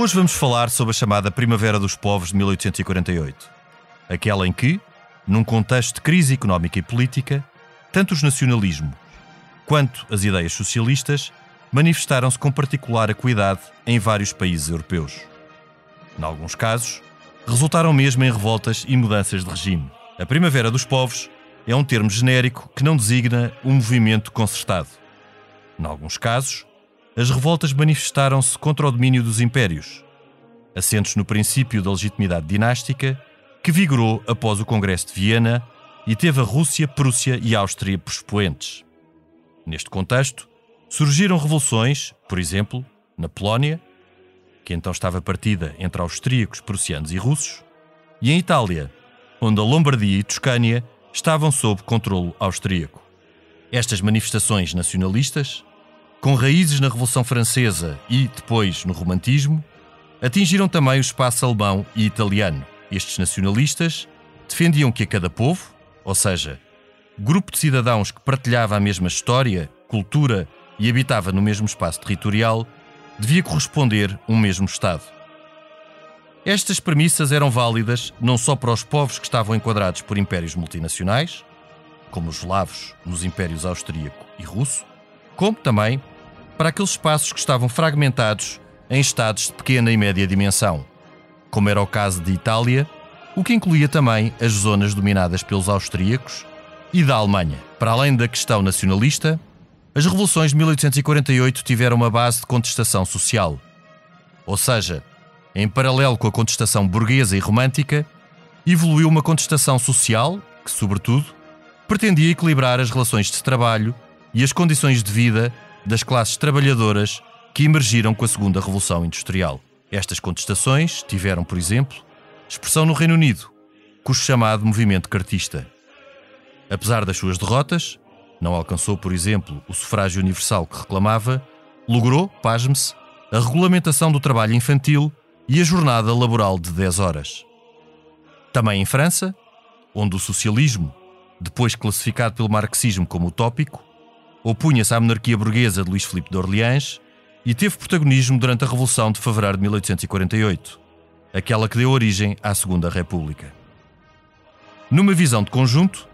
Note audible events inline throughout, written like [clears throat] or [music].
Hoje vamos falar sobre a chamada Primavera dos Povos de 1848. Aquela em que, num contexto de crise económica e política, tanto os nacionalismos quanto as ideias socialistas manifestaram-se com particular acuidade em vários países europeus. Em alguns casos, resultaram mesmo em revoltas e mudanças de regime. A Primavera dos Povos é um termo genérico que não designa um movimento concertado. Em alguns casos, as revoltas manifestaram-se contra o domínio dos impérios, assentos no princípio da legitimidade dinástica, que vigorou após o Congresso de Viena e teve a Rússia, Prússia e Áustria por expoentes. Neste contexto, surgiram revoluções, por exemplo, na Polónia, que então estava partida entre austríacos, prussianos e russos, e em Itália, onde a Lombardia e Toscânia estavam sob controle austríaco. Estas manifestações nacionalistas com raízes na Revolução Francesa e, depois, no Romantismo, atingiram também o espaço alemão e italiano. Estes nacionalistas defendiam que a cada povo, ou seja, grupo de cidadãos que partilhava a mesma história, cultura e habitava no mesmo espaço territorial, devia corresponder um mesmo Estado. Estas premissas eram válidas não só para os povos que estavam enquadrados por impérios multinacionais, como os eslavos nos impérios austríaco e russo, como também para aqueles espaços que estavam fragmentados em estados de pequena e média dimensão, como era o caso de Itália, o que incluía também as zonas dominadas pelos austríacos e da Alemanha. Para além da questão nacionalista, as revoluções de 1848 tiveram uma base de contestação social. Ou seja, em paralelo com a contestação burguesa e romântica, evoluiu uma contestação social que, sobretudo, pretendia equilibrar as relações de trabalho e as condições de vida das classes trabalhadoras que emergiram com a Segunda Revolução Industrial. Estas contestações tiveram, por exemplo, expressão no Reino Unido, com o chamado movimento cartista. Apesar das suas derrotas, não alcançou, por exemplo, o sufrágio universal que reclamava, logrou, pasme-se, a regulamentação do trabalho infantil e a jornada laboral de 10 horas. Também em França, onde o socialismo, depois classificado pelo marxismo como utópico, opunha-se à monarquia burguesa de Luís Filipe de Orleans e teve protagonismo durante a Revolução de Fevereiro de 1848, aquela que deu origem à Segunda República. Numa visão de conjunto,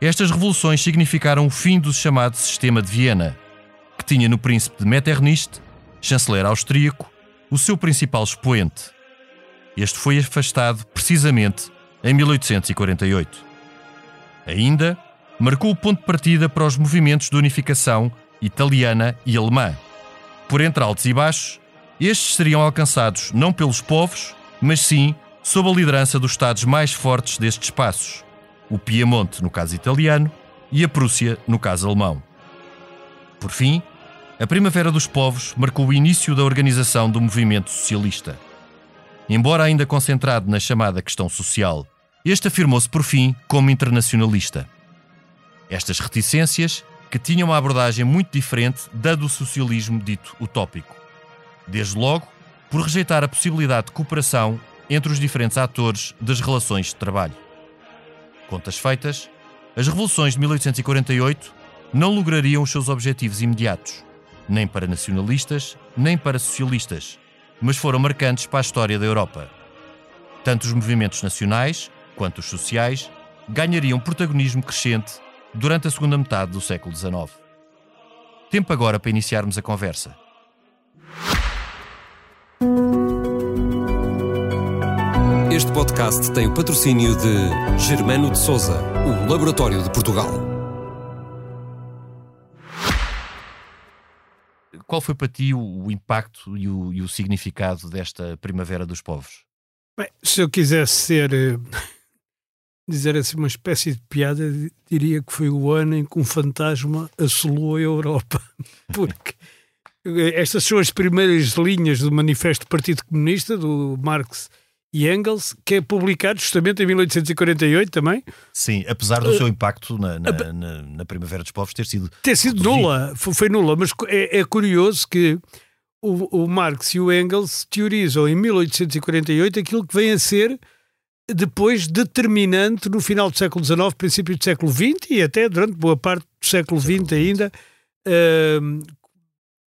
estas revoluções significaram o fim do chamado Sistema de Viena, que tinha no príncipe de Metternich, chanceler austríaco, o seu principal expoente. Este foi afastado precisamente em 1848. Ainda, marcou o ponto de partida para os movimentos de unificação italiana e alemã. Por entre altos e baixos, estes seriam alcançados não pelos povos, mas sim sob a liderança dos Estados mais fortes destes espaços, o Piemonte, no caso italiano, e a Prússia, no caso alemão. Por fim, a Primavera dos Povos marcou o início da organização do movimento socialista. Embora ainda concentrado na chamada questão social, este afirmou-se por fim como internacionalista. Estas reticências que tinham uma abordagem muito diferente da do socialismo dito utópico. Desde logo, por rejeitar a possibilidade de cooperação entre os diferentes atores das relações de trabalho. Contas feitas, as revoluções de 1848 não lograriam os seus objetivos imediatos, nem para nacionalistas, nem para socialistas, mas foram marcantes para a história da Europa. Tanto os movimentos nacionais quanto os sociais ganhariam protagonismo crescente durante a segunda metade do século XIX. Tempo agora para iniciarmos a conversa. Este podcast tem o patrocínio de Germano de Souza, o Laboratório de Portugal. Qual foi para ti o impacto e o, e o significado desta Primavera dos Povos? Bem, se eu quisesse ser. Dizer assim uma espécie de piada, di- diria que foi o ano em que um fantasma assolou a Europa. [laughs] Porque estas são as primeiras linhas do Manifesto do Partido Comunista, do Marx e Engels, que é publicado justamente em 1848 também. Sim, apesar do seu impacto na, na, na- na Primavera dos Povos ter sido. ter sido reduzido. nula, foi, foi nula, mas é, é curioso que o, o Marx e o Engels teorizam em 1848 aquilo que vem a ser depois determinante no final do século XIX, princípio do século XX e até durante boa parte do século XX ainda, ahm,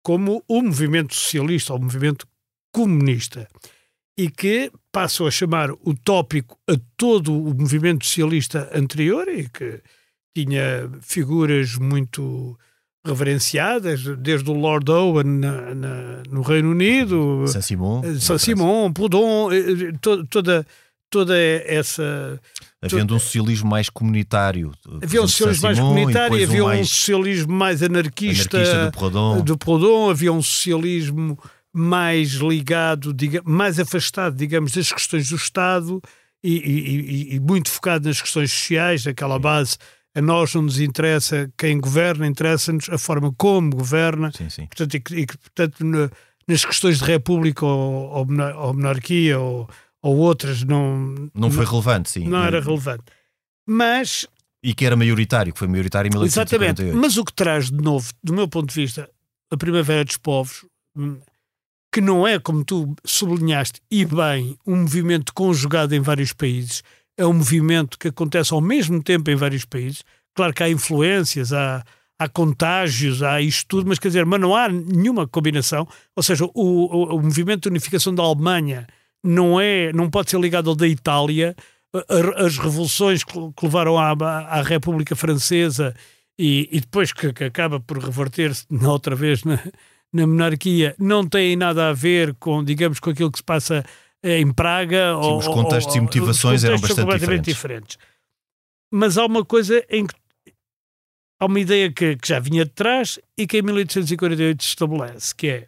como o movimento socialista ou o movimento comunista. E que passam a chamar utópico a todo o movimento socialista anterior e que tinha figuras muito reverenciadas, desde o Lord Owen na- na- no Reino Unido, Saint-Simon. Saint-Simon, Proudhon, eh, eh, to- toda, toda essa. Havendo um socialismo mais comunitário. Havia um socialismo mais e comunitário, havia um mais socialismo mais anarquista, anarquista do Proudhon. do Proudhon, havia um socialismo mais ligado, diga, mais afastado, digamos, das questões do Estado e, e- e- muito focado nas questões sociais, aquela base. A nós não nos interessa quem governa, interessa-nos a forma como governa. Sim, sim. Portanto, e, que- e portanto, na- nas questões de república ou, ou monarquia ou, ou outras não, Não foi relevante, sim. não era relevante. Mas E que era maioritário, que foi maioritário em 1848. Exatamente. Mas o que traz de novo, do meu ponto de vista, a Primavera dos Povos, hum, que não é, como tu sublinhaste, e bem, um movimento conjugado em vários países, é um movimento que acontece ao mesmo tempo em vários países. Claro que há influências, há, há contágios, há isto tudo, mas quer dizer, mas não há nenhuma combinação. Ou seja, o, o, o movimento de unificação da Alemanha não é, não pode ser ligado ao da Itália. As revoluções que levaram à, à República Francesa e, e depois que, que acaba por reverter-se outra vez na, na monarquia não têm nada a ver com, digamos, com aquilo que se passa eh, em Praga. ou, os contextos ou- e motivações eram bastante completamente diferentes. Mas há uma coisa em que há uma ideia que, que já vinha de trás e que em 1848 se estabelece, que é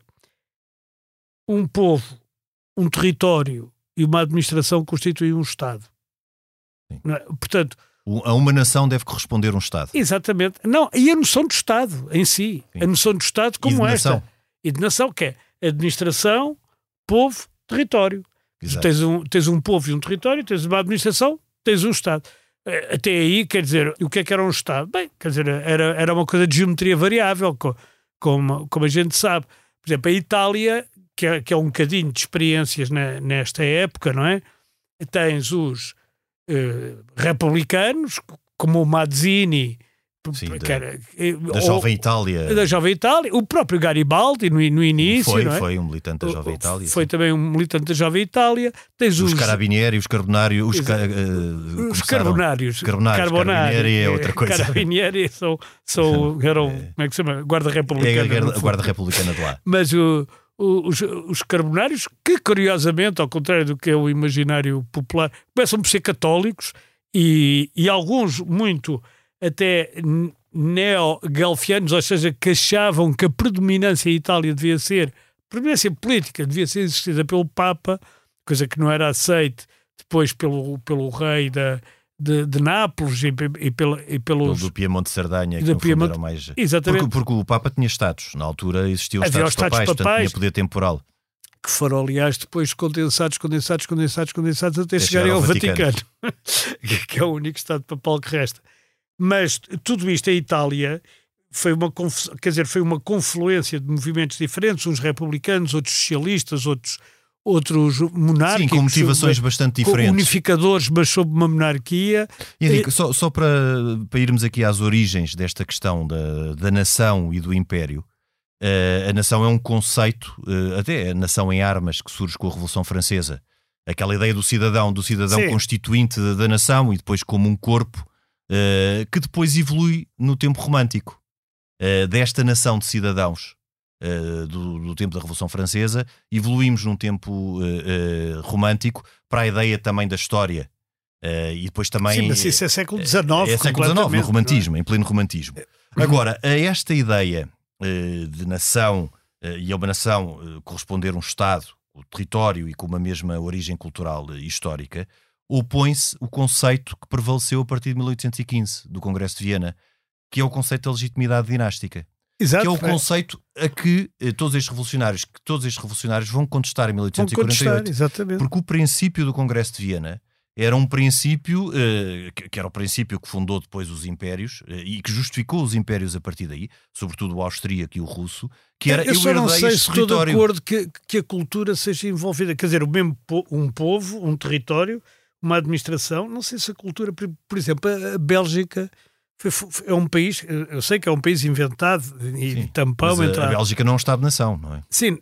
um povo, um território e uma administração constituem um Estado. É? Portanto, A uma nação deve corresponder um Estado. Exatamente. Não, e a noção do Estado em si. Sim. A noção do Estado como de esta. nação. E de nação, que é administração, povo, território. Exato. Tens um, tens um povo e um território, tens uma administração, tens um Estado. Eh, Até aí, quer dizer, o que é que era um Estado? Bem, quer dizer, era, era uma coisa de geometria variável, co- como, como a gente sabe. Por exemplo, a Itália, que é, que é um bocadinho de experiências na- nesta época, não é? Tens os eh, republicanos, como o Mazzini, Sim, da- que era- eh, Da Jovem Itália. da Jovem Itália, o próprio Garibaldi no, no início, foi, não é? foi um militante da Jovem Itália. Foi sim. também um militante da Jovem Itália. Tens Os os, Carabinieri, os Carbonários, os, ca- eh, os carbonários. Carbonários, Carabinieri é outra coisa. Carabinieri são, são, [laughs] eram, como é que se chama? Guarda É Republicana. a guarda, a fundo. guarda republicana de lá. Mas o- o- os, os carbonários, que curiosamente, ao contrário do que é o imaginário popular, começam por ser católicos e, e alguns muito até neo-galfianos, ou seja, que achavam que a predominância em Itália devia ser, predominância política devia ser exercida pelo Papa, coisa que não era aceite depois pelo, pelo rei da, de, de Nápoles e, e, pela, e Pelo pelos... do Piemonte Sardanha, que Piemonte- mais. Exatamente. Porque, porque o Papa tinha status. Na altura existiam Havia status os status papais, papais. tinha poder temporal. que foram, aliás, depois condensados, condensados, condensados, condensados até Até chegarem chegar ao ao Vaticano, [laughs] que é o único Estado papal que resta. Mas tudo isto, a Itália foi uma, quer dizer, foi uma confluência de movimentos diferentes, uns republicanos, outros socialistas, outros, outros monárquicos. Sim, com motivações sob- bastante diferentes. unificadores, mas sob uma monarquia. Henrique, só, só para, para irmos aqui às origens desta questão da, da nação e do império, eh, a nação é um conceito, eh, até a nação em armas, que surge com a Revolução Francesa. Aquela ideia do cidadão, do cidadão Sim. constituinte da, da nação e depois como um corpo, eh, que depois evolui no tempo romântico. Desta nação de cidadãos eh, do, do tempo da Revolução Francesa, evoluímos num tempo eh, romântico para a ideia também da história. E depois também. Sim, mas isso é século XIX. É século XIX, no completamente, romantismo, em pleno romantismo. Agora, a esta ideia de nação e a uma nação corresponder um Estado, o território e com uma mesma origem cultural e histórica, opõe-se o conceito que prevaleceu a partir de 1815, do Congresso de Viena, que é o conceito da legitimidade dinástica. Exato. que é o é. conceito a que eh, todos estes revolucionários, que todos estes revolucionários vão contestar em Vão 1848. contestar, exatamente. Porque o princípio do Congresso de Viena era um princípio eh, que, era o princípio que fundou depois os impérios eh, e que justificou os impérios a partir daí, sobretudo o austríaco e o russo, que era eu só não sei se estou de acordo que, que a cultura seja envolvida. Quer dizer, o mesmo po- um povo, um território, uma administração. Não sei se a cultura, por, exemplo, a Bélgica é um país, eu sei que é um país inventado e Sim, tampão Mas a- entre a, a- Bélgica não é um Estado-nação, não é? Sim,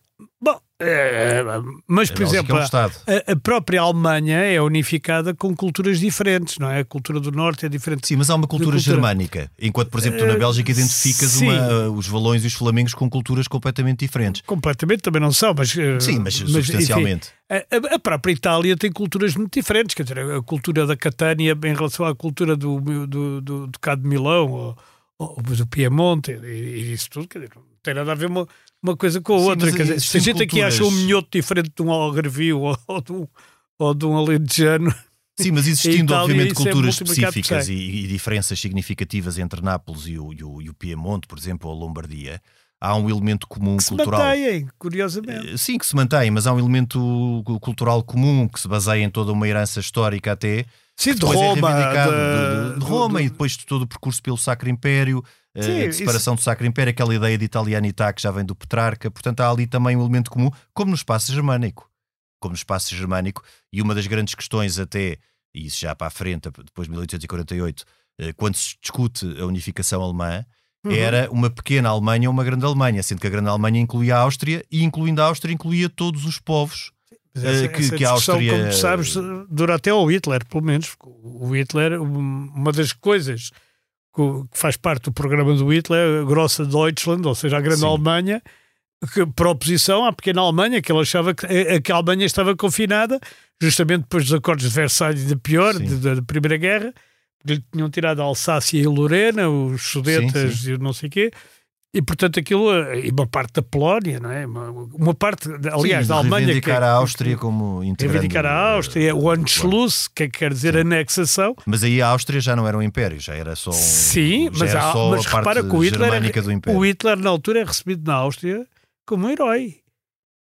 é, mas por exemplo, é um Estado. a, a própria Alemanha é unificada com culturas diferentes, não é? A cultura do Norte é diferente. Sim, mas há uma cultura, cultura- germânica, enquanto, por exemplo, tu na Eh, Bélgica identificas uma- os valões e os flamengos com culturas completamente diferentes. Completamente também não são, mas. eh, Sim, mas enfim, substancialmente. a, a- a própria Itália tem culturas muito diferentes, quer dizer, a cultura da Catânia em relação à cultura do, do, do, do Ducado de Milão ou, ou do Piemonte e, e isso tudo, quer dizer, não tem nada a ver uma, uma coisa com a Sim, outra. Quer dizer, se a gente aqui acha um minhoto diferente de um algarvio ou, ou, de um, ou de um alentejano. Sim, mas existindo, Itália, obviamente, é culturas por específicas e, e diferenças significativas entre Nápoles e o, e o- e o Piemonte, por exemplo, ou a Lombardia, há um elemento comum que se cultural. mantêm, curiosamente. Eh, Sim, que se mantém, mas há um elemento cu- cultural comum que se baseia em toda uma herança histórica até. Sim, de depois Roma. é de- de, de Roma do- e depois de todo o percurso pelo Sacro Império, eh, Sim, de separação do Sacro Império, aquela ideia de italianità que já vem do Petrarca. Portanto, há ali também um elemento comum, como no espaço germânico. Como no espaço germânico, e uma das grandes questões até, e isso já para a frente, depois de 1848, eh, quando se discute a unificação alemã, Uhum. era uma pequena Alemanha ou uma grande Alemanha, sendo que a grande Alemanha incluía a Áustria e incluindo a Áustria incluía todos os povos Mas eh, que- que a discussão, Áustria- como tu sabes, dura até ao Hitler, pelo menos. O Hitler, um- uma das coisas que faz parte do programa do Hitler, a Grossa Deutschland, ou seja, a grande Sim. Alemanha, que, por oposição à pequena Alemanha, que ele achava que a, a que a Alemanha estava confinada, justamente depois dos acordos de Versalhes e de pior, de- da da Primeira Guerra, que lhe tinham tirado a Alsácia e a Lorena, os Sudetas Sim, e não sei o quê. E, portanto, aquilo, eh, e uma parte da Polónia, não é? Uma, uma parte, aliás, Sim, da Alemanha. que- reivindicar a Áustria como integrante. reivindicar a Áustria, o Anschluss, que quer dizer anexação. Mas aí a Áustria já não era um império, já era só um, Sim, mas, era só mas a parte repara que o Hitler, é, império. o Hitler na altura é recebido na Áustria como um herói.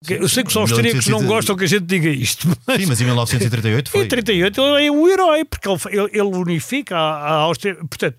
Sim, Eu sei que os austríacos não 1830 gostam que a gente diga isto, mas Sim, mas em 1938 [laughs] foi. em 38 ele é um herói, porque ele, ele- ele unifica a, a Áustria. Portanto,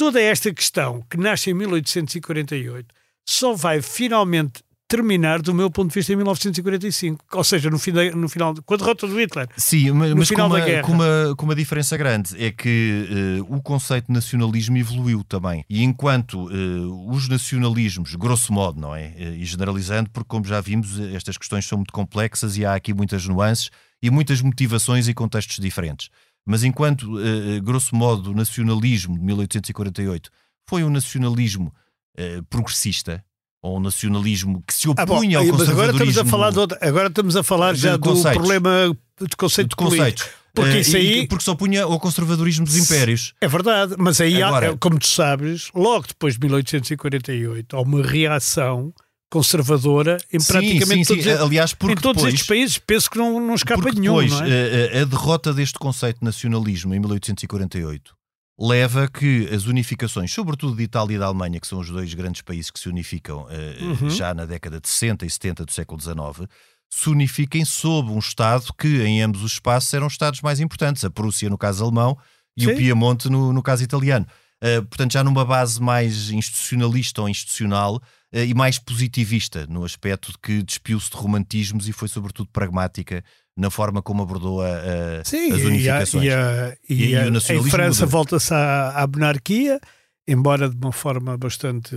toda esta questão que nasce em 1848 só vai finalmente terminar, do meu ponto de vista, em 1945. Ou seja, no, fim da- no final, com a derrota do Hitler. Sim, mas, mas com, uma, com, uma, com uma diferença grande. É que eh, o conceito de nacionalismo evoluiu também. E enquanto eh, os nacionalismos, grosso modo, não é? Eh, e generalizando, porque como já vimos, estas questões são muito complexas e há aqui muitas nuances e muitas motivações e contextos diferentes. Mas enquanto, eh, eh, grosso modo, o nacionalismo de 1848 foi um nacionalismo eh, progressista, ou um nacionalismo que se Ah, bom, opunha ao mas agora conservadorismo... estamos a falar, outra- agora estamos a falar já do problema de conceito de conceitos. Porque isso aí porque se opunha ao conservadorismo dos impérios. é verdade, mas aí, há- Agora- como tu sabes, logo depois de 1848, há uma reação conservadora em praticamente sim, sim, todos, sim. Aliás, porque em todos depois, estes países. Penso que não, não escapa porque nenhum. depois é? a, a- a derrota deste conceito de nacionalismo em 1848 leva que as unificações, sobretudo de Itália e da Alemanha, que são os dois grandes países que se unificam eh, Uhum. já na década de 60 e 70 do século XIX, se unifiquem sob um Estado que, em ambos os espaços, eram Estados mais importantes, a Prússia, no caso alemão, e o Piemonte, no, no caso italiano. Eh, portanto, já numa base mais institucionalista ou institucional eh, e mais positivista, no aspecto de que despiu-se de romantismos e foi, sobretudo, pragmática na forma como abordou a- a- Sim, as e, a, unificações. e, a, e, E- e a- nacionalismo em França volta-se à, à monarquia, embora de uma forma bastante.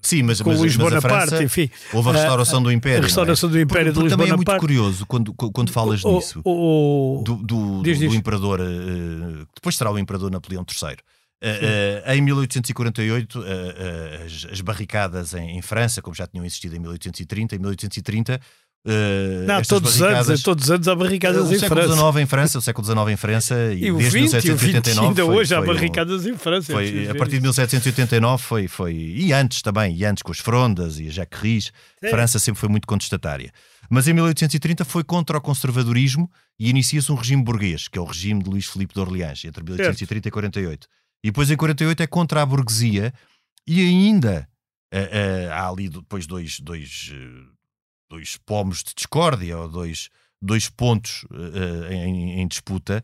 Sim, mas, com mas, Luís mas a Bonaparte, França enfim. houve a restauração do Império. a restauração não é? do Império Porque- de porque Luís também é muito curioso quando, quando falas O- nisso. o- o- do, do, Diz, do diz. imperador, eh, depois será o imperador Napoleão III. Eh, eh, em 1848, eh, eh, as, as barricadas em, em França, como já tinham existido em 1830, em 1830, Não, todos os anos, barricadas- todos os anos há barricadas o em século França. XIX em França, o século XIX em França [laughs] e, E o desde 20 e o 20 1789 ainda foi- hoje há foi um- barricadas em França. foi, a partir de isso. 1789 foi, foi. E antes também, e antes com as frondas e a Jacques Sim. França sempre foi muito contestatária. Mas em 1830 foi contra o conservadorismo e inicia-se um regime burguês, que é o regime de Luís Filipe de Orleans, entre 1830 certo. e 48. E depois em 48 é contra a burguesia e ainda uh, uh, há ali depois dois, dois, uh, dois pomos de discórdia ou dois, dois pontos em, em, disputa,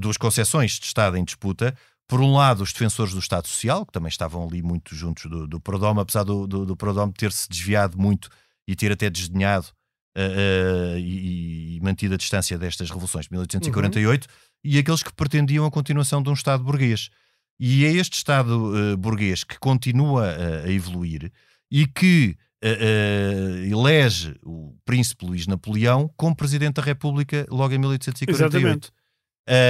duas concessões de Estado em disputa. Por um lado, os defensores do Estado Social, que também estavam ali muito juntos do, do Prodome, apesar do, do, do Prodome ter-se desviado muito e ter até desdenhado uh, e, e, mantido a distância destas revoluções de 1848, uhum. e aqueles que pretendiam a continuação de um Estado burguês. E é este Estado uh, burguês que continua uh, a evoluir e que elege o príncipe Luís Napoleão como Presidente da República logo em 1848.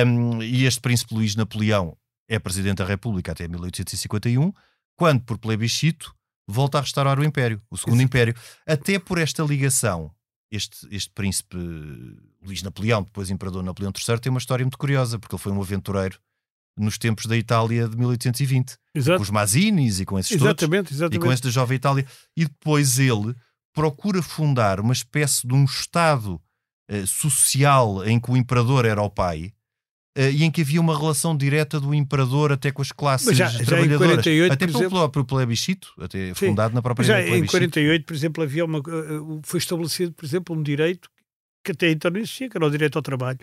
Um, e este príncipe Luís Napoleão é Presidente da República até 1851, quando, por plebiscito, volta a restaurar o Império, o Segundo Império. Até por esta ligação este, este príncipe Luís Napoleão, depois imperador Napoleão III, tem uma história muito curiosa, porque ele foi um aventureiro nos tempos da Itália de 1820, Exato. com os Mazinis e com esses exatamente, todos, exatamente. e com esta jovem Itália. E depois ele procura fundar uma espécie de um Estado eh, social em que o imperador era o pai, Uh, e em que havia uma relação direta do imperador até com as classes já, trabalhadoras. Já 48, até pelo exemplo, próprio plebiscito, até sim, fundado na própria Já em 48, por exemplo, havia uma, uh, foi estabelecido, por exemplo, um direito que até então não existia, que era o direito ao trabalho.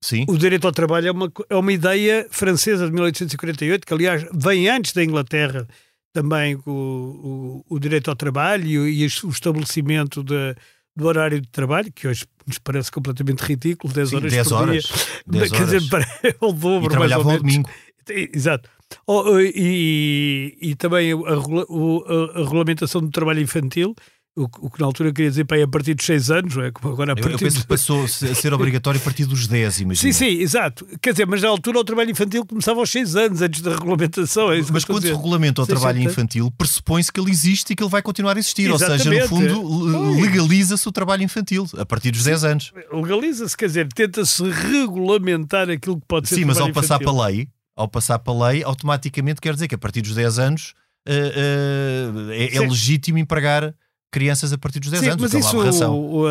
Sim. O direito ao trabalho é uma, é uma ideia francesa de 1848, que aliás vem antes da Inglaterra também o, o, o direito ao trabalho e, e o estabelecimento de, do horário de trabalho, que hoje nos parece completamente ridículo, 10 horas 10 por horas, dia. [laughs] 10 Quer dizer, [laughs] é o dobro, e trabalhavam ao domingo. Exato. Oh, e, e, também a, a, a, regulamentação do trabalho infantil, o, o, que na altura queria dizer para a partir dos 6 anos, não é? Como agora a partir eu, eu penso que passou a ser obrigatório a partir dos 10, imagina. Sim, sim, exato. Quer dizer, mas na altura o trabalho infantil começava aos 6 anos, antes da regulamentação. É mas quando se regulamenta o trabalho infantil, pressupõe-se que ele existe e que ele vai continuar a existir. Exatamente. Ou seja, no fundo, legaliza-se o trabalho infantil a partir dos 10 anos. Legaliza-se, quer dizer, tenta-se regulamentar aquilo que pode ser Sim, mas ao infantil. passar para a lei, ao passar para a lei, automaticamente quer dizer que a partir dos 10 anos uh, uh, é, é legítimo empregar crianças a partir dos 10 Sim, anos. Mas é isso, o, o,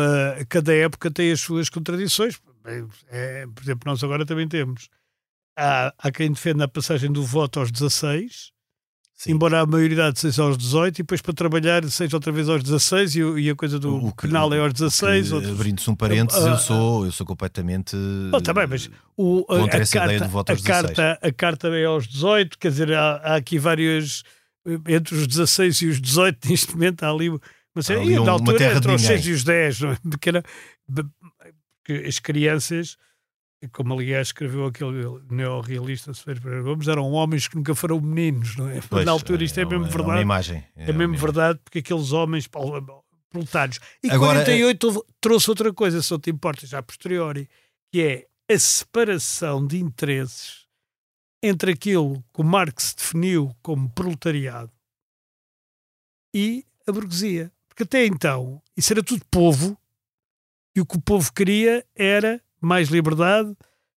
cada época tem as suas contradições. É, por exemplo, nós agora também temos. Há, há quem defenda a passagem do voto aos 16, Sim. embora a maioridade seja aos 18, e depois para trabalhar seja outra vez aos 16 e, e a coisa do o que, penal é aos 16. Abrindo-se um parênteses, uh, eu, sou, eu sou completamente oh, tá bem, mas o, contra a, essa carta, ideia do voto aos a 16. Carta, a carta é aos 18, quer dizer, há, há aqui vários entre os 16 e os 18, [laughs] neste momento há ali mas é, e, um, altura, entre os 6 e os 10, não é? porque, era, porque as crianças, como aliás escreveu aquele neorrealista Ferreira Gomes, eram homens que nunca foram meninos, não é? Pois, Na altura isto é, é mesmo é verdade. imagem. É, é mesmo verdade, porque aqueles homens proletários. E Agora, 48 trouxe outra coisa, se não te importa, já a posteriori, que é a separação de interesses entre aquilo que o Marx definiu como proletariado e a burguesia. Porque até então isso era tudo povo e o que o povo queria era mais liberdade,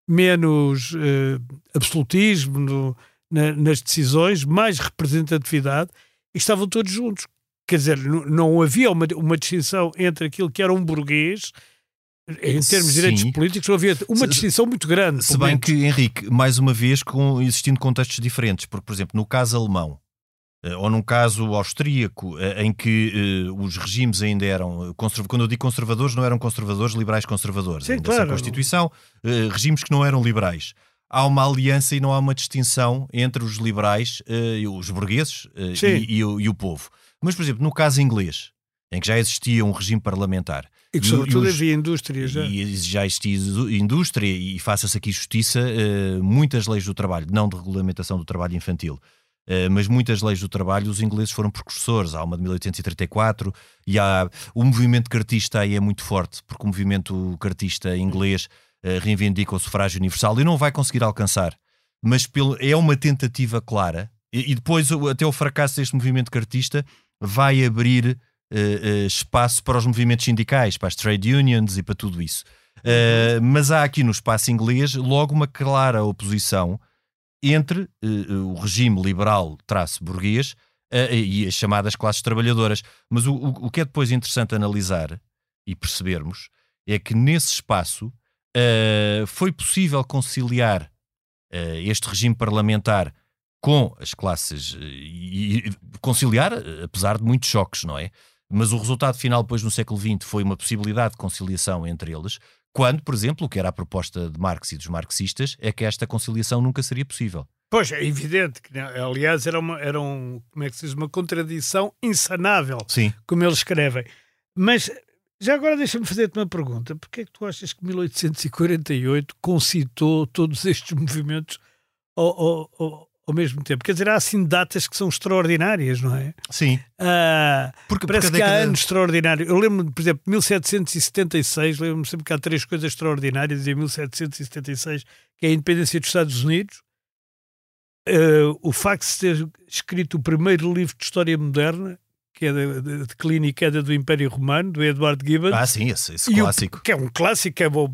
menos uh, absolutismo no, na, nas decisões, mais representatividade e estavam todos juntos. Quer dizer, não, não havia uma, uma distinção entre aquilo que era um burguês em termos de direitos Sim. políticos, havia uma se, distinção muito grande. Se bem que, Henrique, mais uma vez, com, existindo contextos diferentes, porque, por exemplo, no caso alemão, eh, ou num caso austríaco, eh, em que uh, os regimes ainda eram quando eu digo conservadores, não eram conservadores, liberais conservadores, Sim, ainda claro. Constituição, regimes que não eram liberais. Há uma aliança e não há uma distinção entre os liberais, uh, os burgueses e, e, o, e, o, povo. Mas, por exemplo, no caso inglês, em que já existia um regime parlamentar. E que, sobretudo, os, havia indústria já. E já existia indústria, e faça-se aqui justiça, muitas leis do trabalho, não de regulamentação do trabalho infantil, eh, mas muitas leis do trabalho os ingleses foram precursores. Há uma de 1834 e há o movimento cartista aí é muito forte, porque o movimento cartista inglês uh, reivindica o sufrágio universal e não vai conseguir alcançar, mas pelo, é uma tentativa clara. E, e depois, até o fracasso deste movimento cartista, vai abrir uh, espaço para os movimentos sindicais, para as trade unions e para tudo isso. mas há aqui no espaço inglês logo uma clara oposição entre uh, o regime liberal traço burguês uh, e as chamadas classes trabalhadoras. Mas o, o, que é depois interessante analisar, e percebermos é que nesse espaço uh, foi possível conciliar este regime parlamentar com as classes e conciliar, apesar de muitos choques, não é? Mas o resultado final, depois no século XX, foi uma possibilidade de conciliação entre eles, quando, por exemplo, o que era a proposta de Marx e dos marxistas é que esta conciliação nunca seria possível. Pois, é evidente que, né, aliás, era uma, era um, como é que se diz, uma contradição insanável, Sim. como eles escrevem. Mas, já agora deixa-me fazer-te uma pergunta. Porquê é que tu achas que 1848 concitou todos estes movimentos ao, ao, ao, ao mesmo tempo? Quer dizer, há assim datas que são extraordinárias, não é? Sim. Ah, Porque- parece porque que há década- anos extraordinários. Eu lembro, por exemplo, 1776, lembro-me sempre que há três coisas extraordinárias em 1776, que é a independência dos Estados Unidos, ah, o facto de ter escrito o primeiro livro de história moderna, que é de, de, de Declínio e Queda do Império Romano, do Edward Gibbon, Ah, sim, esse, esse e o- clássico. que é um clássico, que é o,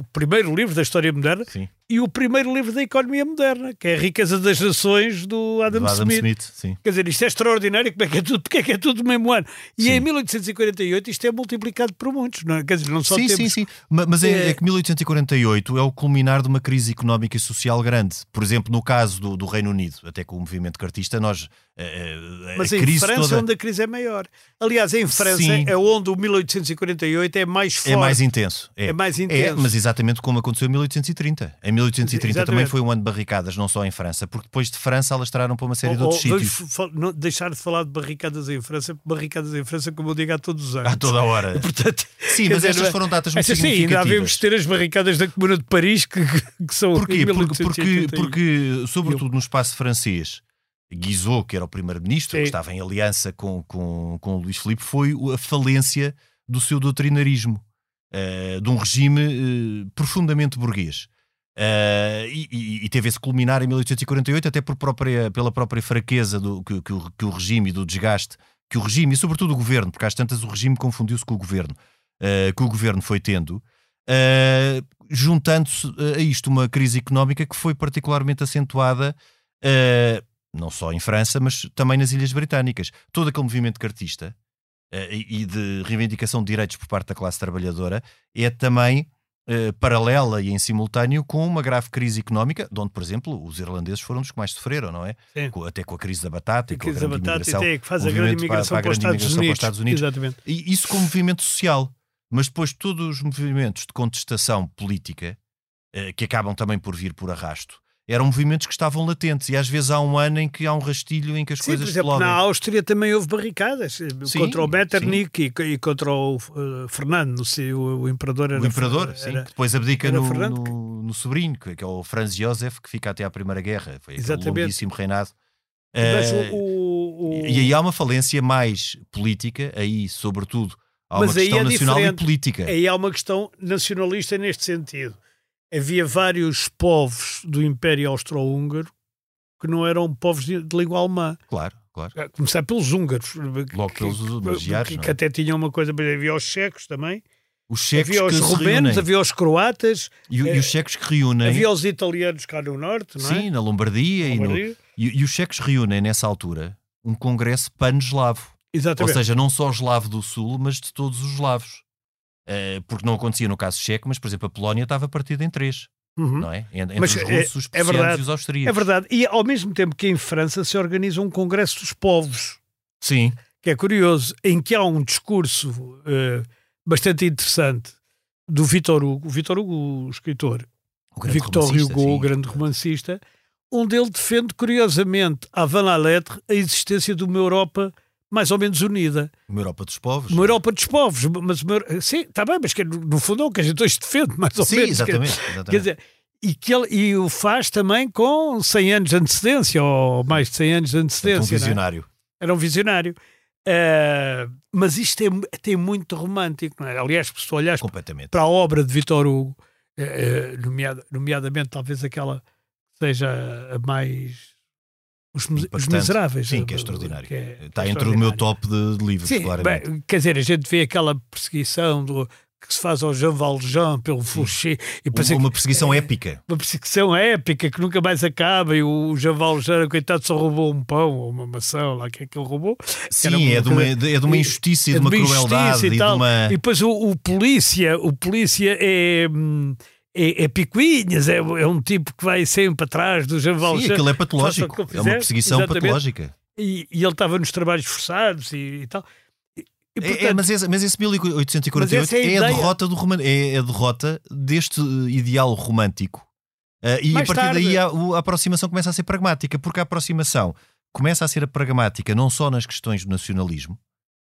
o primeiro livro da história moderna, Sim. E o primeiro livro da economia moderna, que é a Riqueza das Nações, do Adam, Do Adam Smith. Smith, sim. Quer dizer, isto é extraordinário, como é que é tudo, porque é que é tudo no mesmo ano? E Sim. em 1848 isto é multiplicado por muitos, não é? Quer dizer, não só sim, temos... sim, sim. Ma- Mas é, É- é que 1848 é o culminar de uma crise económica e social grande. Por exemplo, no caso do, do Reino Unido, até com o movimento cartista, nós. eh, eh, Mas a em crise França toda é onde a crise é maior. Aliás, em França Sim. é onde o 1848 é mais forte. é mais intenso. É mais intenso. mas exatamente como aconteceu em 1830. Em 1830 também foi um ano de barricadas, não só em França, porque depois de França alastraram para uma série de Ou- outros ou vamos sítios. fa- não deixar de falar de barricadas em França, porque barricadas em França, como eu digo, há todos os anos. A toda a hora. [laughs] Portanto, Sim, mas dizer, estas é- foram datas muito Estas sim, ainda significativas. havemos de ter as barricadas da Comuna de Paris, que, que são Porquê? Porque, porque, 1881. porque, sobretudo no espaço francês, Guizot, que era o primeiro-ministro, Sim. que estava em aliança com, com, com o Luís Filipe, foi a falência do seu doutrinarismo, eh, de um regime eh, profundamente burguês. Eh, e, e- teve esse culminar em 1848, até por própria, pela própria fraqueza do, que, que o, que o regime e do desgaste que o regime, e sobretudo o governo, porque às tantas o regime confundiu-se com o governo, eh, que o governo foi tendo, eh, juntando-se a isto uma crise económica que foi particularmente acentuada não só em França, mas também nas Ilhas Britânicas. Todo aquele movimento cartista e de reivindicação de direitos por parte da classe trabalhadora é também eh, paralela e em simultâneo com uma grave crise económica, de onde, por exemplo, os irlandeses foram dos que mais sofreram, não é? Com- até com a crise da batata e A com a crise da grande batata imigração. até que faz a o grande imigração para, para a os grande Estados imigração para os Unidos. Estados Unidos. Exatamente. E isso como movimento social. Mas depois todos os movimentos de contestação política, eh, que acabam também por vir por arrasto, eram movimentos que estavam latentes. E às vezes há um ano em que há um rastilho em que as Sim, coisas por exemplo, explodem. na Áustria também houve barricadas eh, Sim, contra o Metternich e, e contra o eh, Fernando, não sei, o, o imperador era O imperador, era- sim, que depois abdica era no, Fernando no, no sobrinho, que que é o Franz Josef, que fica até à Primeira Guerra. Foi Exatamente. longuíssimo reinado. Mas Eh, o, o- E aí há uma falência mais política, aí, sobretudo, há Mas uma aí questão é nacional e política. aí há uma questão nacionalista neste sentido. Havia vários povos do Império Austro-Húngaro que não eram povos de, de língua alemã. Claro, claro. A começar pelos húngaros. Logo que- pelos que- magiares, que, não é? que até tinham uma coisa, havia os checos também. Os checos havia os que romenos, havia os croatas, E, e eh, os checos que reúnem. havia os italianos cá no norte, não é? Sim, na Lombardia. E, no- Lombardia. e, e os checos reúnem nessa altura um congresso pan-eslavo. Ou Exatamente. seja, não só eslavo do Sul, mas de todos os eslavos. Eh, porque não acontecia no caso checo, mas, por exemplo, a Polónia estava partida em três, Uhum. não é? En- Entre Mas os é- russos, os é prussianos verdade. e os austríacos. É verdade. E ao mesmo tempo que em França se organiza um Congresso dos Povos, Sim, que é curioso, em que há um discurso eh, bastante interessante do Vitor Hugo, o Vitor Hugo, o escritor, o Victor Hugo, o sim. grande romancista, onde ele defende curiosamente, à van la lettre, a existência de uma Europa mais ou menos unida. Uma Europa dos povos. Uma Europa dos povos. Mas uma, sim, está bem, mas que no fundo é o que a gente hoje defende, mais ou Sim, menos. exatamente. Quer, exatamente. quer dizer, e, que ele, e o faz também com 100 anos de antecedência, ou mais de 100 anos de um antecedência. é? visionário. Era um visionário. Eh, mas isto é, tem muito romântico, não é? Aliás, se tu olhares para a obra de Vitor Hugo, eh, nomeada- nomeadamente talvez aquela que seja a mais. Os, os. Miseráveis. Sim, que é extraordinário. que é Está entre o meu extraordinário. top de, de livros, Sim, claramente. bem, quer dizer, a gente vê aquela perseguição do, que se faz ao Jean Valjean pelo Fouché. E uma, uma perseguição é, épica. Uma perseguição épica que nunca mais acaba. E o Jean Valjean, coitado, só roubou um pão ou uma maçã, lá que é que ele roubou. Sim, é de, uma, é de uma injustiça e de uma crueldade. E, e, de uma... e depois o, o polícia, o polícia é. É, é, picuinhas, é, é, um tipo que vai sempre atrás do Jean Valjean. Sim, aquilo é patológico, é uma perseguição Exatamente. patológica. E, e, ele estava nos trabalhos forçados e, e tal. E, portanto, é, é, mas, esse, mas esse 1848 mas é, a, é a derrota do é a derrota deste ideal romântico. Uh, e Mais a partir tarde... daí a, a, aproximação começa a ser pragmática, porque a aproximação começa a ser a pragmática não só nas questões do nacionalismo,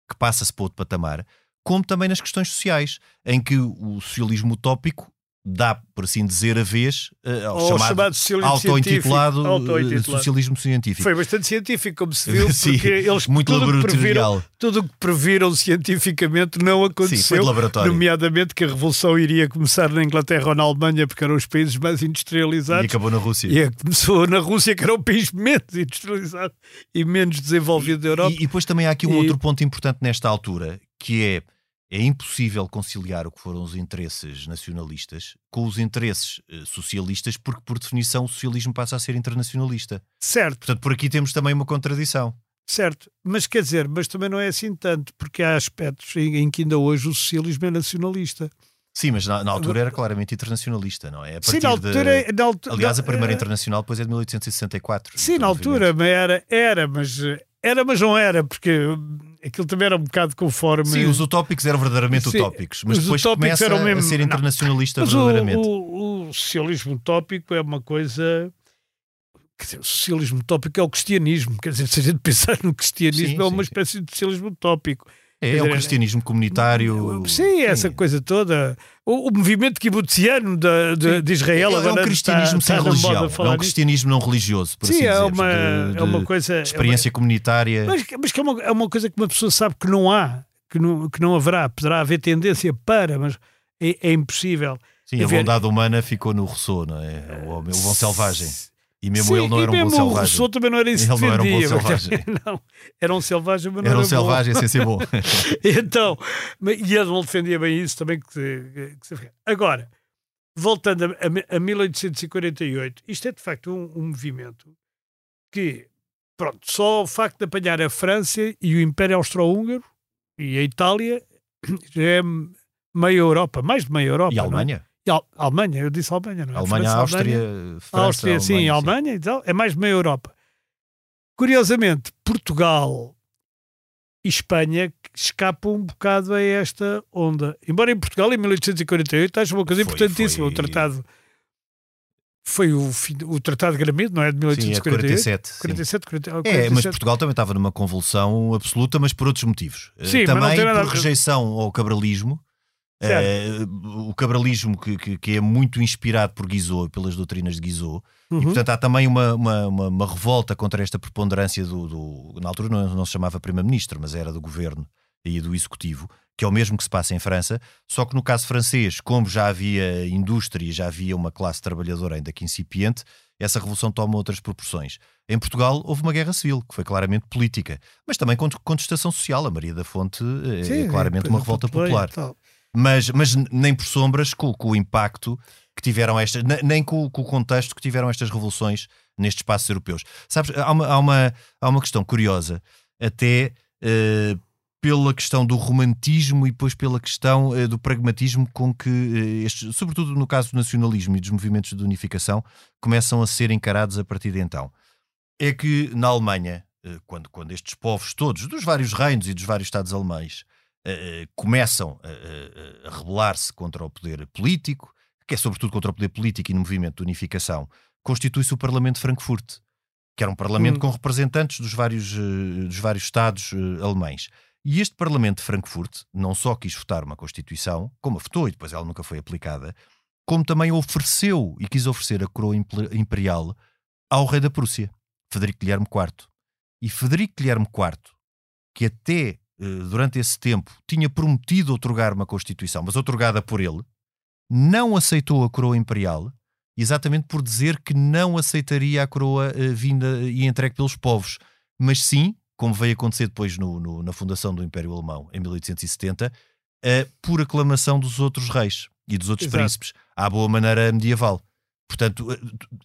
que passa-se para outro patamar, como também nas questões sociais, em que o socialismo utópico dá, por assim dizer, a vez uh, ao Ou chamado, chamado auto-intitulado auto eh, socialismo científico. Foi bastante científico, como se viu, [laughs] Sim, porque eles muito tudo que, previram, tudo o que previram cientificamente não aconteceu, Sim, nomeadamente que a revolução iria começar na Inglaterra ou na Alemanha, porque eram os países mais industrializados. E acabou na Rússia. E começou na Rússia, que era o país menos industrializado e menos desenvolvido da Europa. E, e depois também há aqui um e... outro ponto importante nesta altura, que é é impossível conciliar o que foram os interesses nacionalistas com os interesses uh, socialistas, porque, por definição, o socialismo passa a ser internacionalista. Certo. Portanto, por aqui temos também uma contradição. Certo, mas quer dizer, mas também não é assim tanto, porque há aspectos em, em que ainda hoje o socialismo é nacionalista. Sim, mas na, na, altura era claramente internacionalista, não é? A Sim, na altura, de... na altura, Aliás, a primeira internacional depois é de 1864. Sim, na altura mas era, era, mas era, mas não era, porque aquilo também era um bocado conforme. Sim, os utópicos eram verdadeiramente Sim, utópicos, mas depois começa mesmo... a ser internacionalista não, verdadeiramente. O, o, o, socialismo utópico é uma coisa. Quer dizer, o socialismo utópico é o cristianismo. Quer dizer, se a gente [laughs] pensar no cristianismo, sim, é uma sim, espécie de socialismo utópico. É, é o cristianismo comunitário. Sim, essa coisa toda. O, o movimento kibutziano de, de, de Israel é, agora. É um cristianismo está, sem religião. É um cristianismo não religioso, por sim, assim é dizer. Uma, de, é uma coisa. experiência é uma, comunitária. Mas, mas que é uma, é uma coisa que uma pessoa sabe que não há, que não, que não haverá. Poderá haver tendência para, mas é, é impossível. Sim, a bondade humana ficou no Rousseau, não é? O, o bom selvagem. E mesmo Sim, ele não era um bom selvagem. o Rousseau também não era isso ele não era um bom selvagem. [laughs] não, era um selvagem, mas não era, era um selvagem sem ser bom. então, e não defendia bem isso também. Que, que, que Agora, voltando a, a, a, 1848, isto é de facto um, um movimento que, pronto, só o facto de apanhar a França e o Império Austro-Húngaro e a Itália [clears throat] já é meia Europa, mais de meia Europa. E a é? Alemanha? A Alemanha, eu disse Alemanha, não é? Alemanha, França, Áustria, Alemanha, França, Áustria, Alemanha, sim, Alemanha e tal, é mais meia Europa. Curiosamente, Portugal e Espanha escapam um bocado a esta onda. Embora em Portugal, em 1848, acho uma coisa foi, importantíssima, foi... o tratado foi o, o Tratado de Gramido, não é? De 1848? Sim, é 47. 47, 47, É, mas Portugal também estava numa convulsão absoluta, mas por outros motivos. Sim, também por rejeição ao cabralismo Uh, o cabralismo que, que, que, é muito inspirado por Guizot, pelas doutrinas de Guizot, uhum. e portanto há também uma, uma, uma, uma, revolta contra esta preponderância do, do na altura não, não, se chamava primeiro-ministro, mas era do governo e do executivo, que é o mesmo que se passa em França, só que no caso francês, como já havia indústria, já havia uma classe trabalhadora ainda que incipiente, essa revolução toma outras proporções. Em Portugal houve uma guerra civil, que foi claramente política, mas também contestação social. A Maria da Fonte eh, Sim, é claramente uma revolta popular mas, mas nem por sombras com, com o impacto que tiveram estas, nem com, com, o contexto que tiveram estas revoluções nestes espaços europeus. Sabes, há uma, há uma, há uma questão curiosa, até uh, pela questão do romantismo e depois pela questão uh, do pragmatismo com que, uh, estes, sobretudo no caso do nacionalismo e dos movimentos de unificação, começam a ser encarados a partir de então. É que na Alemanha, quando, quando estes povos todos, dos vários reinos e dos vários Estados alemães, uh, começam a, a rebelar-se contra o poder político, que é sobretudo contra o poder político e no movimento de unificação, constitui-se o Parlamento de Frankfurt, que era um parlamento hum. com representantes dos vários, uh, dos vários Estados alemães. E este Parlamento de Frankfurt não só quis votar uma Constituição, como a votou e depois ela nunca foi aplicada, como também ofereceu e quis oferecer a coroa imperial ao rei da Prússia, Federico Guilherme IV. E Federico Guilherme IV, que até eh, durante esse tempo, tinha prometido otorgar uma Constituição, mas otorgada por ele, não aceitou a coroa imperial, exatamente por dizer que não aceitaria a coroa uh, vinda e entregue pelos povos, mas sim, como veio acontecer depois no, no, na fundação do Império Alemão, em 1870, uh, por aclamação dos outros reis e dos outros Exato. príncipes, à boa maneira medieval. Portanto, uh,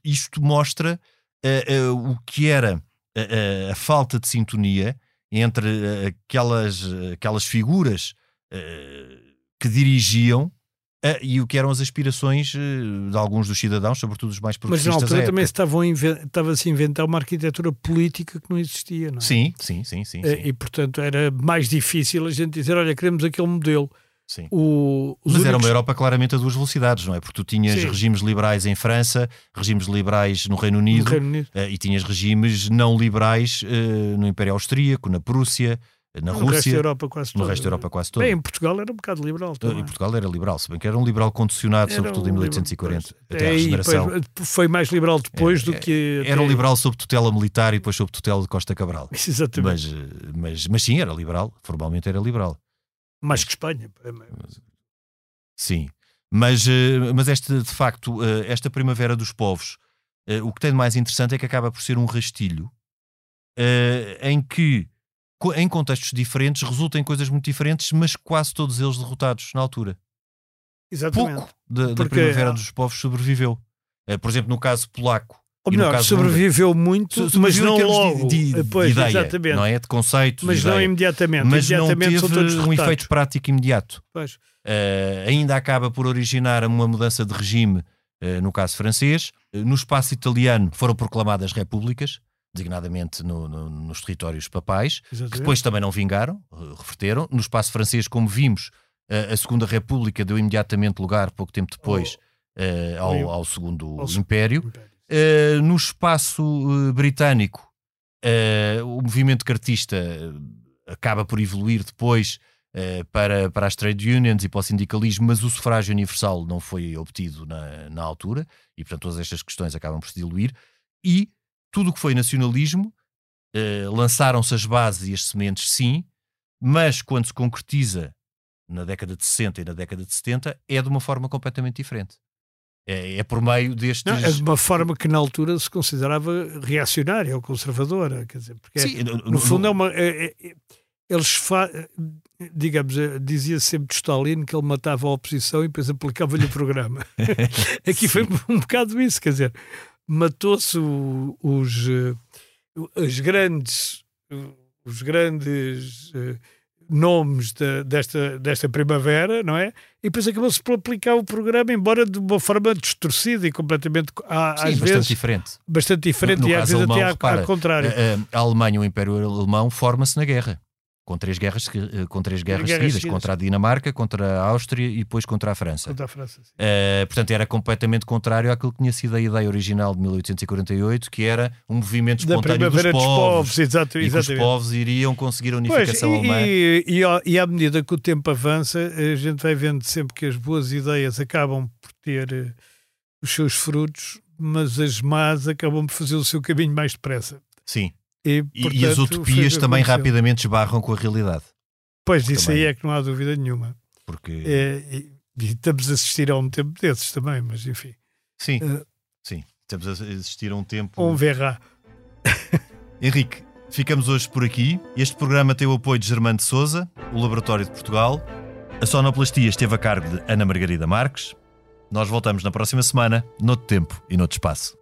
isto mostra uh, o que era a, a, falta de sintonia entre aquelas, aquelas figuras que dirigiam Uh, e o que eram as aspirações uh, de alguns dos cidadãos, sobretudo os mais progressistas. Mas na altura também estava-se a inventar uma arquitetura política que não existia, não é? Sim, sim, sim. sim, uh, sim. E portanto era mais difícil a gente dizer: olha, queremos aquele modelo. Sim. O, Mas únicos... era uma Europa claramente a duas velocidades, não é? Porque tu tinhas Sim. regimes liberais em França, regimes liberais no Reino Unido, no Reino Unido. e tinhas regimes não liberais no Império Austríaco, na Prússia, na no Rússia, resto da Europa quase no resto da Europa quase todo. Bem, em Portugal era um bocado liberal também. Em Portugal era liberal, se bem que era um liberal condicionado, Era sobretudo em um 1840, liberal, até É, regeneração. depois foi mais liberal depois do É, que. Era um liberal sob tutela militar e depois sob tutela de Costa Cabral. [laughs] Exatamente. Mas, eh, mas, mas sim, era liberal, formalmente era liberal. Mais que Espanha. Sim. Mas, eh, mas esta, de facto, eh, esta Primavera dos Povos, eh, o que tem de mais interessante é que acaba por ser um rastilho em que, em contextos diferentes, resultam coisas muito diferentes, mas quase todos eles derrotados na altura. Exatamente. Pouco da, da Primavera dos Povos sobreviveu. Por exemplo, no caso polaco. Ou melhor, sobreviveu muito, So- mas não logo. De, de- de Pois, ideia, exatamente. não é? De conceito, Mas de não imediatamente. Mas não imediatamente teve são todos um efeito prático imediato. Pois. Eh, ainda acaba por originar uma mudança de regime, eh, no caso francês. Eh, No espaço italiano foram proclamadas repúblicas, designadamente no- no- nos territórios papais, que Exatamente. depois também não vingaram, eh, reverteram. No espaço francês, como vimos, eh, a Segunda República deu imediatamente lugar, pouco tempo depois, eh, ao, ao- Segundo ao- Império. Uh, no espaço uh, britânico, uh, o movimento cartista acaba por evoluir depois para, para as trade unions e para o sindicalismo, mas o sufrágio universal não foi obtido na, na altura e, portanto, todas estas questões acabam por se diluir. E tudo o que foi nacionalismo, lançaram-se as bases e as sementes, sim, mas quando se concretiza na década de 60 e na década de 70, é de uma forma completamente diferente. É, é por meio destes. Não, é de uma forma que na altura se considerava reacionária ou conservadora. Quer dizer, porque é- Sim, no, no fundo é uma. é- é- eles fa... digamos, eh, dizia sempre de Stalin que ele matava a oposição e depois aplicava-lhe o programa. [laughs] Aqui foi um bocado isso, quer dizer, matou-se os, eh, os grandes os grandes eh, nomes da- desta, desta primavera, não é? E depois acabou-se por aplicar o programa, embora de uma forma distorcida e completamente, à- Sim, às bastante vezes, diferente. bastante diferente No e às vezes alemão, até ao contrário. A, a Alemanha, o Império Alemão, forma-se na guerra. Com três guerras, eh, com três guerras, Guerras seguidas, seguidas. contra a Dinamarca, contra a Áustria e depois contra a França. Contra a França, sim. Eh, portanto, era completamente contrário àquilo que tinha sido a ideia original de 1848, que era um movimento espontâneo dos dos povos, Povos, exato, e que os povos iriam conseguir a Pois, unificação alemã. e, e, e, ao- e à medida que o tempo avança, a gente vai vendo sempre que as boas ideias acabam por ter eh, os seus frutos, mas as más acabam por fazer o seu caminho mais depressa. Sim. E, portanto, e as utopias também rapidamente esbarram com a realidade. Pois, isso também. aí é que não há dúvida nenhuma. Porque, É, e, estamos a assistir a um tempo desses também, mas enfim, sim, eh, sim, estamos a assistir a um tempo. on verra. Henrique, ficamos hoje por aqui. Este programa tem o apoio de Germano de Souza, o Laboratório de Portugal. A sonoplastia esteve a cargo de Ana Margarida Marques. Nós voltamos na próxima semana, noutro tempo e noutro espaço.